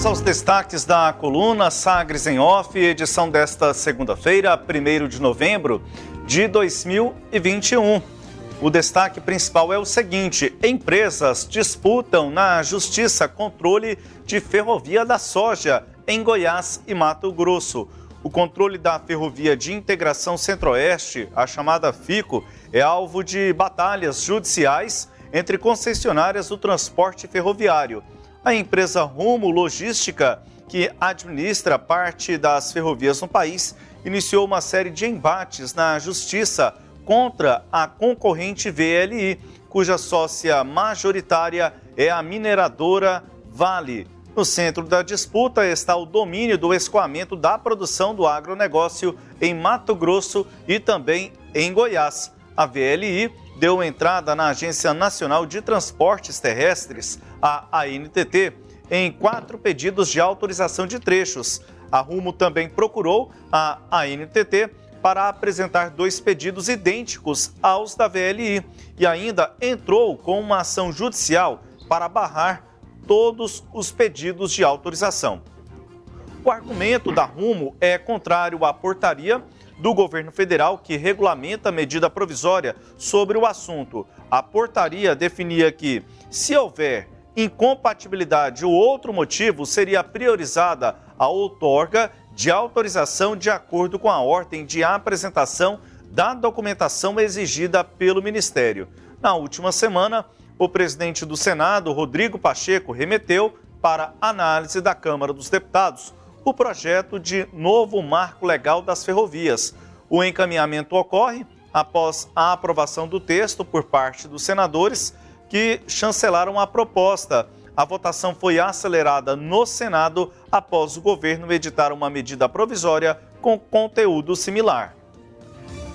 Vamos aos destaques da coluna Sagres em Off, edição desta segunda-feira, 1 de novembro de 2021. O destaque principal é o seguinte: empresas disputam na Justiça controle de ferrovia da soja em Goiás e Mato Grosso. O controle da Ferrovia de Integração Centro-Oeste, a chamada FICO, é alvo de batalhas judiciais entre concessionárias do transporte ferroviário. A empresa Rumo Logística, que administra parte das ferrovias no país, iniciou uma série de embates na justiça contra a concorrente VLI, cuja sócia majoritária é a mineradora Vale. No centro da disputa está o domínio do escoamento da produção do agronegócio em Mato Grosso e também em Goiás. A VLI deu entrada na Agência Nacional de Transportes Terrestres, a ANTT, em quatro pedidos de autorização de trechos. A Rumo também procurou a ANTT para apresentar dois pedidos idênticos aos da VLI e ainda entrou com uma ação judicial para barrar todos os pedidos de autorização. O argumento da Rumo é contrário à portaria do governo federal que regulamenta a medida provisória sobre o assunto. A portaria definia que, se houver incompatibilidade ou outro motivo, seria priorizada a outorga de autorização de acordo com a ordem de apresentação da documentação exigida pelo Ministério. Na última semana, o presidente do Senado, Rodrigo Pacheco, remeteu para análise da Câmara dos Deputados o projeto de novo marco legal das ferrovias. O encaminhamento ocorre após a aprovação do texto por parte dos senadores que chancelaram a proposta. A votação foi acelerada no Senado após o governo editar uma medida provisória com conteúdo similar.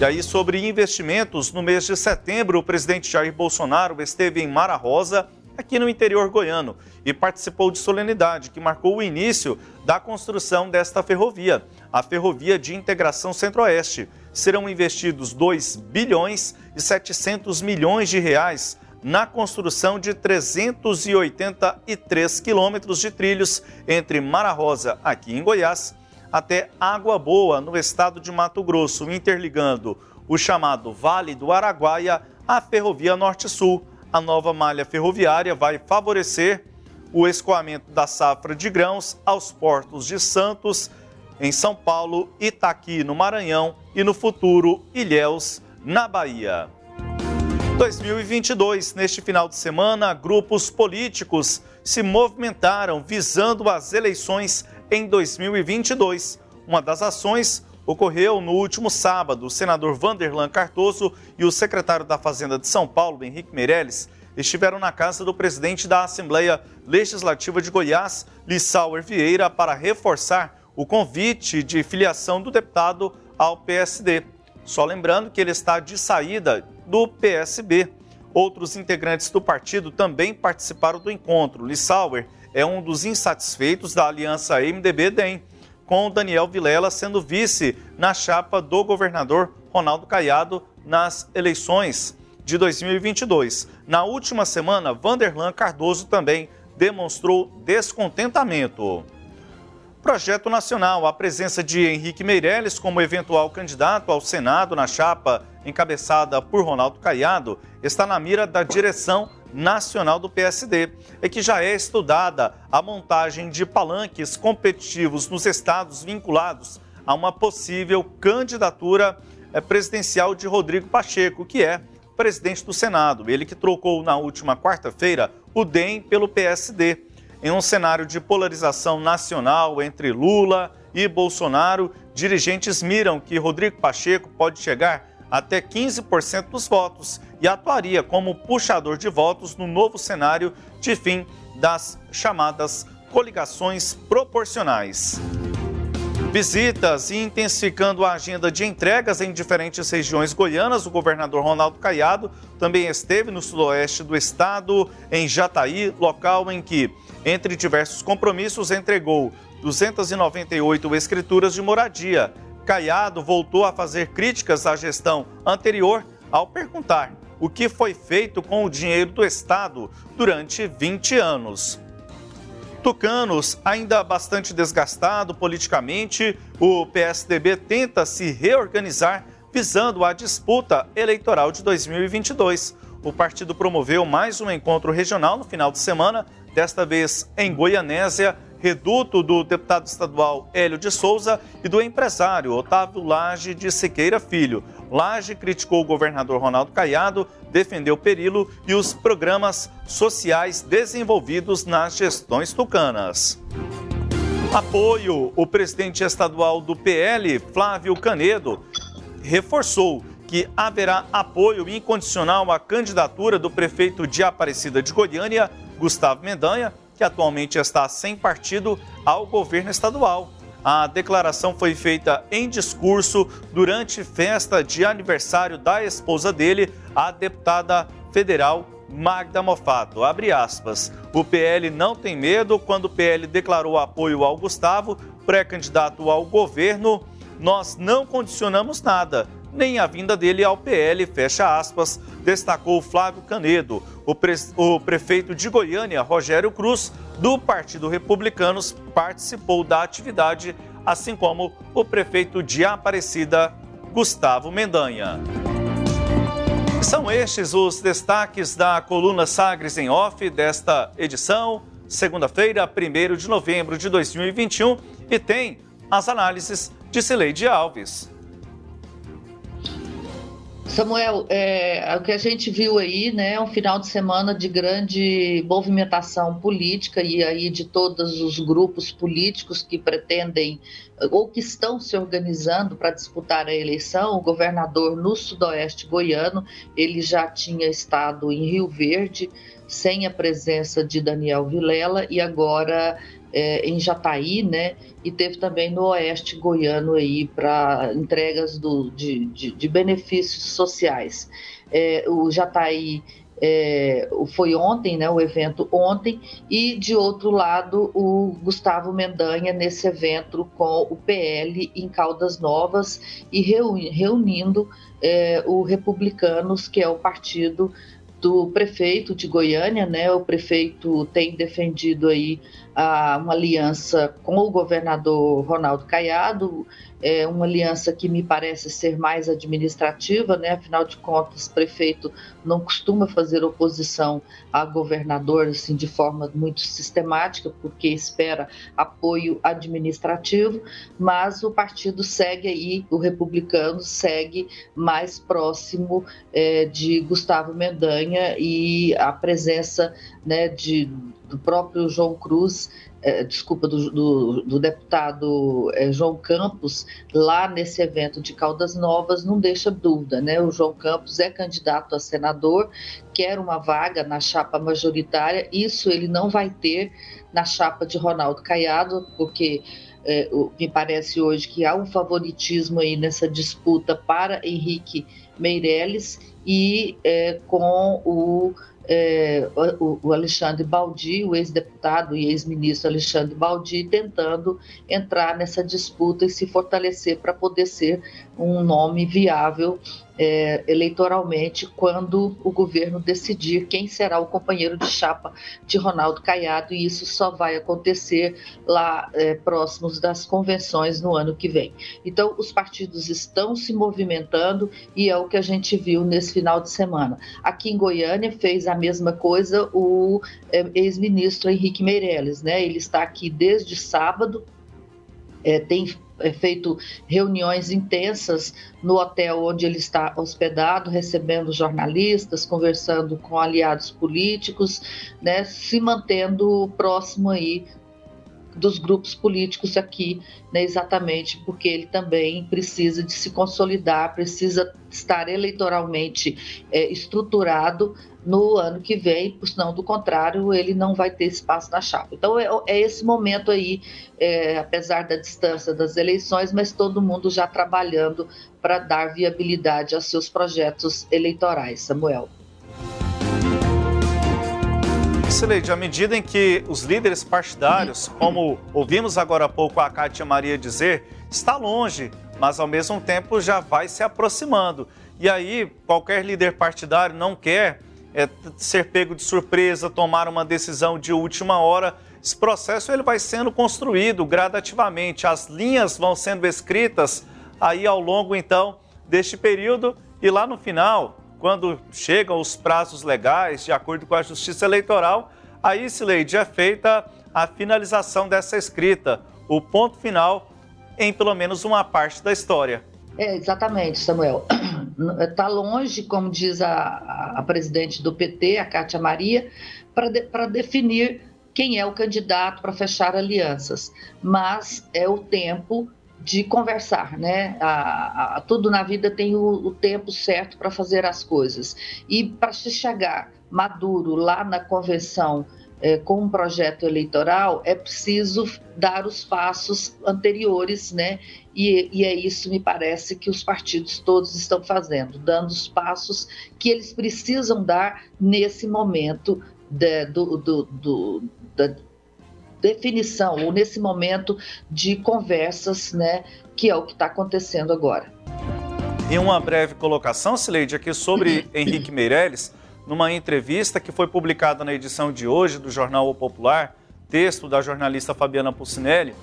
E aí, sobre investimentos, no mês de setembro, o presidente Jair Bolsonaro esteve em Mara Rosa, aqui no interior goiano, e participou de solenidade que marcou o início da construção desta ferrovia, a Ferrovia de Integração Centro-Oeste. Serão investidos 2 bilhões e 700 milhões de reais na construção de 383 quilômetros de trilhos entre Mara Rosa, aqui em Goiás, até Água Boa, no estado de Mato Grosso, interligando o chamado Vale do Araguaia à Ferrovia Norte-Sul. A nova malha ferroviária vai favorecer o escoamento da safra de grãos aos portos de Santos, em São Paulo, Itaqui, no Maranhão e no futuro Ilhéus, na Bahia. 2022, neste final de semana, grupos políticos se movimentaram visando as eleições em 2022. Uma das ações ocorreu no último sábado. O senador Vanderlan Cardoso e o secretário da Fazenda de São Paulo, Henrique Meirelles, estiveram na casa do presidente da Assembleia Legislativa de Goiás, Lissauer Vieira, para reforçar o convite de filiação do deputado ao PSD. Só lembrando que ele está de saída do PSB. Outros integrantes do partido também participaram do encontro. Lissauer é um dos insatisfeitos da aliança MDB-DEM, com Daniel Vilela sendo vice na chapa do governador Ronaldo Caiado nas eleições de 2022. Na última semana, Vanderlan Cardoso também demonstrou descontentamento. Projeto Nacional, a presença de Henrique Meirelles como eventual candidato ao Senado na chapa encabeçada por Ronaldo Caiado, está na mira da direção nacional do PSD. É que já é estudada a montagem de palanques competitivos nos estados vinculados a uma possível candidatura eh, presidencial de Rodrigo Pacheco, que é presidente do Senado. Ele que trocou na última quarta-feira o DEM pelo PSD. Em um cenário de polarização nacional entre Lula e Bolsonaro, dirigentes miram que Rodrigo Pacheco pode chegar até 15% dos votos e atuaria como puxador de votos no novo cenário de fim das chamadas coligações proporcionais. Visitas e intensificando a agenda de entregas em diferentes regiões goianas, o governador Ronaldo Caiado também esteve no sudoeste do estado, em Jataí, local em que, entre diversos compromissos, entregou 298 escrituras de moradia. Caiado voltou a fazer críticas à gestão anterior ao perguntar o que foi feito com o dinheiro do Estado durante 20 anos. Tucanos, ainda bastante desgastado politicamente, o PSDB tenta se reorganizar visando a disputa eleitoral de 2022. O partido promoveu mais um encontro regional no final de semana, desta vez em Goianésia, reduto do deputado estadual Hélio de Souza e do empresário Otávio Lage de Siqueira Filho. Lage criticou o governador Ronaldo Caiado, defendeu Perilo e os programas sociais desenvolvidos nas gestões tucanas. Apoio: o presidente estadual do PL, Flávio Canedo, reforçou que haverá apoio incondicional à candidatura do prefeito de Aparecida de Goiânia, Gustavo Mendanha, que atualmente está sem partido, ao governo estadual. A declaração foi feita em discurso durante festa de aniversário da esposa dele, a deputada federal Magda Mofato. Abre aspas. O PL não tem medo. Quando o PL declarou apoio ao Gustavo, pré-candidato ao governo, nós não condicionamos nada nem a vinda dele ao PL, fecha aspas, destacou Flávio Canedo. O, pre o prefeito de Goiânia, Rogério Cruz, do Partido Republicanos, participou da atividade, assim como o prefeito de Aparecida, Gustavo Mendanha. São estes os destaques da coluna Sagres em Off desta edição, segunda-feira, 1 de novembro de 2021, e tem as análises de Cileide Alves. Samuel, é, o que a gente viu aí, né, é um final de semana de grande movimentação política e aí de todos os grupos políticos que pretendem ou que estão se organizando para disputar a eleição. O governador no sudoeste goiano, ele já tinha estado em Rio Verde sem a presença de Daniel Vilela e agora é, em Jataí, né? E teve também no Oeste Goiano aí para entregas do, de, de, de, benefícios sociais. É, o Jataí é, foi ontem, né, o evento ontem, e de outro lado o Gustavo Mendanha nesse evento com o PL em Caldas Novas e reunindo é, o Republicanos, que é o partido do prefeito de Goiânia, né? O prefeito tem defendido aí a, uma aliança com o governador Ronaldo Caiado, é uma aliança que me parece ser mais administrativa, né? Afinal de contas, prefeito não costuma fazer oposição a governador assim de forma muito sistemática, porque espera apoio administrativo, mas o partido segue aí, o republicano segue mais próximo é, de Gustavo Mendanha e a presença né, de, do próprio João Cruz é, desculpa, do, do, do deputado é, João Campos, lá nesse evento de Caldas Novas, não deixa dúvida, né? O João Campos é candidato a senador, quer uma vaga na chapa majoritária, isso ele não vai ter na chapa de Ronaldo Caiado, porque é, me parece hoje que há um favoritismo aí nessa disputa para Henrique Meirelles e com o é, o, o, Alexandre Baldi, o ex-deputado e ex-ministro Alexandre Baldi, tentando entrar nessa disputa e se fortalecer para poder ser um nome viável é, eleitoralmente quando o governo decidir quem será o companheiro de chapa de Ronaldo Caiado, e isso só vai acontecer lá é, próximos das convenções no ano que vem. Então, os partidos estão se movimentando e é o que a gente viu nesse final de semana. Aqui em Goiânia fez a mesma coisa o é, ex-ministro Henrique Meirelles, né? Ele está aqui desde sábado, é, tem feito reuniões intensas no hotel onde ele está hospedado, recebendo jornalistas, conversando com aliados políticos, né, se mantendo próximo aí dos grupos políticos aqui, né, exatamente porque ele também precisa de se consolidar, precisa estar eleitoralmente é, estruturado no ano que vem, senão do contrário ele não vai ter espaço na chapa. Então é, é esse momento aí, é, apesar da distância das eleições, mas todo mundo já trabalhando para dar viabilidade aos seus projetos eleitorais. Samuel. Sileide, à medida em que os líderes partidários, como ouvimos agora há pouco a Cátia Maria dizer, está longe, mas ao mesmo tempo já vai se aproximando. E aí, qualquer líder partidário não quer é, ser pego de surpresa, tomar uma decisão de última hora. Esse processo ele vai sendo construído gradativamente, as linhas vão sendo escritas aí ao longo então deste período e lá no final, quando chegam os prazos legais de acordo com a Justiça Eleitoral, aí, Sileide, é feita a finalização dessa escrita, o ponto final em pelo menos uma parte da história. É, exatamente, Samuel. Está longe, como diz a, a, presidente do PT, a Cátia Maria, para de, definir quem é o candidato para fechar alianças. Mas é o tempo de conversar, né? A, a, tudo na vida tem o, o tempo certo para fazer as coisas. E para se chegar maduro lá na convenção é, com um projeto eleitoral, é preciso dar os passos anteriores, né? E, e, é isso, me parece, que os partidos todos estão fazendo, dando os passos que eles precisam dar nesse momento de, do, do, do, da definição, ou nesse momento de conversas, né? Que é o que está acontecendo agora. E uma breve colocação, Sileide, aqui sobre Henrique Meirelles numa entrevista que foi publicada na edição de hoje do Jornal o Popular, texto da jornalista Fabiana Pucinelli,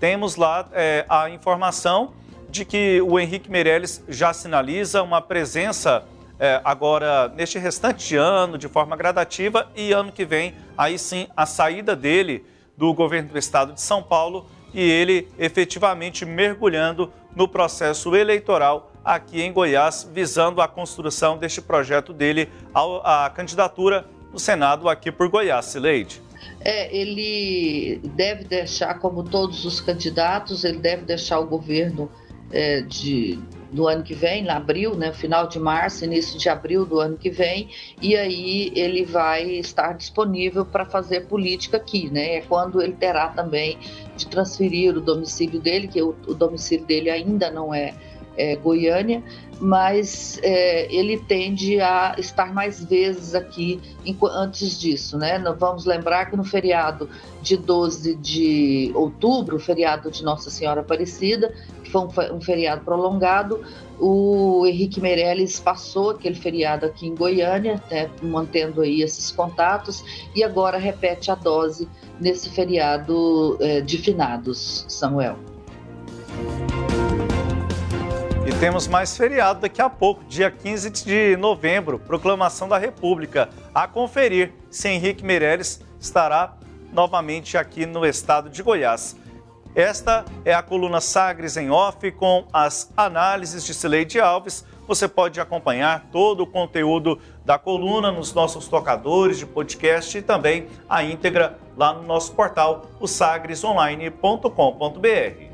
temos lá é, a informação de que o Henrique Meirelles já sinaliza uma presença é, agora neste restante ano, de forma gradativa, e ano que vem, aí sim, a saída dele do governo do estado de São Paulo e ele efetivamente mergulhando no processo eleitoral aqui em Goiás, visando a construção deste projeto dele, a candidatura no Senado aqui por Goiás, Sileide. É, ele deve deixar, como todos os candidatos, ele deve deixar o governo é, de, do ano que vem, em abril, né, final de março, início de abril do ano que vem, e aí ele vai estar disponível para fazer política aqui, né? É quando ele terá também de transferir o domicílio dele, que o, o domicílio dele ainda não é é, Goiânia, mas é, ele tende a estar mais vezes aqui antes disso, né? Vamos lembrar que no feriado de 12 de outubro, feriado de Nossa Senhora Aparecida, que foi um, um feriado prolongado, o Henrique Meirelles passou aquele feriado aqui em Goiânia, né, mantendo aí esses contatos, e agora repete a dose nesse feriado é, de finados, Samuel. Temos mais feriado daqui a pouco, dia 15 de novembro, proclamação da República. A conferir se Henrique Meirelles estará novamente aqui no estado de Goiás. Esta é a coluna Sagres em Off com as análises de Cileide Alves. Você pode acompanhar todo o conteúdo da coluna nos nossos tocadores de podcast e também a íntegra lá no nosso portal, o sagresonline.com.br.